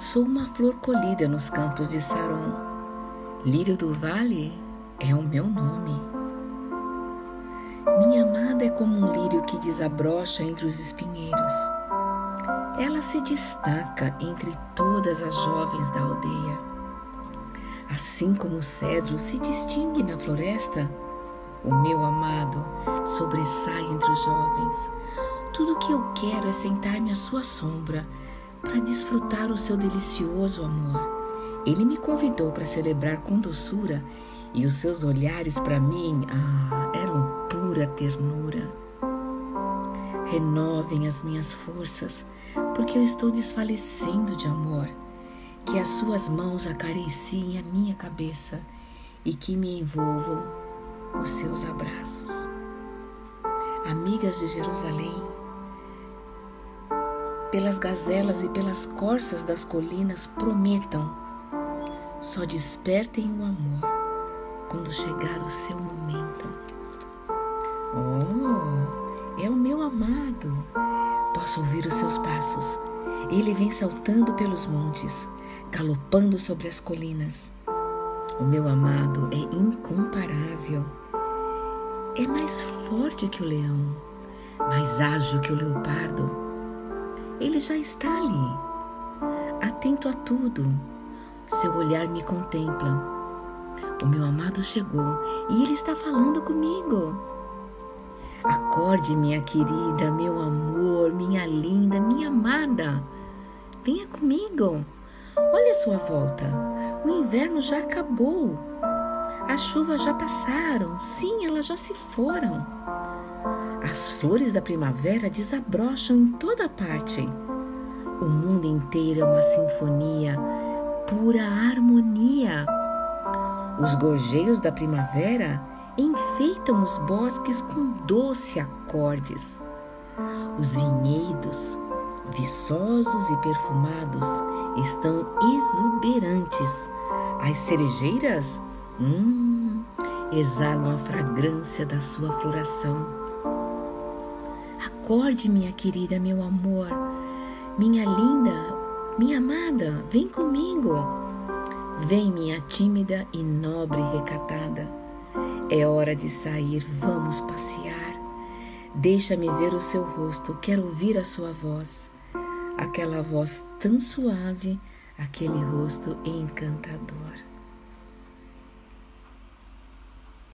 Sou uma flor colhida nos campos de Saron. Lírio do vale é o meu nome. Minha amada é como um lírio que desabrocha entre os espinheiros. Ela se destaca entre todas as jovens da aldeia. Assim como o cedro se distingue na floresta, o meu amado sobressai entre os jovens. Tudo o que eu quero é sentar-me à sua sombra para desfrutar o seu delicioso amor. Ele me convidou para celebrar com doçura e os seus olhares para mim ah, eram pura ternura. Renovem as minhas forças, porque eu estou desfalecendo de amor. Que as suas mãos acariciem a minha cabeça e que me envolvam os seus abraços. Amigas de Jerusalém, pelas gazelas e pelas corças das colinas, prometam, só despertem o amor quando chegar o seu momento. Oh, é o meu amado. Posso ouvir os seus passos. Ele vem saltando pelos montes, galopando sobre as colinas. O meu amado é incomparável. É mais forte que o leão, mais ágil que o leopardo. Ele já está ali, atento a tudo. Seu olhar me contempla o meu amado chegou e ele está falando comigo. Acorde, minha querida, meu amor, minha linda, minha amada. Venha comigo. Olha a sua volta. O inverno já acabou. As chuvas já passaram. Sim, elas já se foram. As flores da primavera desabrocham em toda parte. O mundo inteiro é uma sinfonia, pura harmonia. Os gorjeios da primavera enfeitam os bosques com doce acordes. Os vinhedos, viçosos e perfumados, estão exuberantes. As cerejeiras, hum, exalam a fragrância da sua floração. Acorde, minha querida, meu amor, minha linda, minha amada, vem comigo. Vem, minha tímida e nobre recatada. É hora de sair, vamos passear. Deixa-me ver o seu rosto, quero ouvir a sua voz. Aquela voz tão suave, aquele rosto encantador.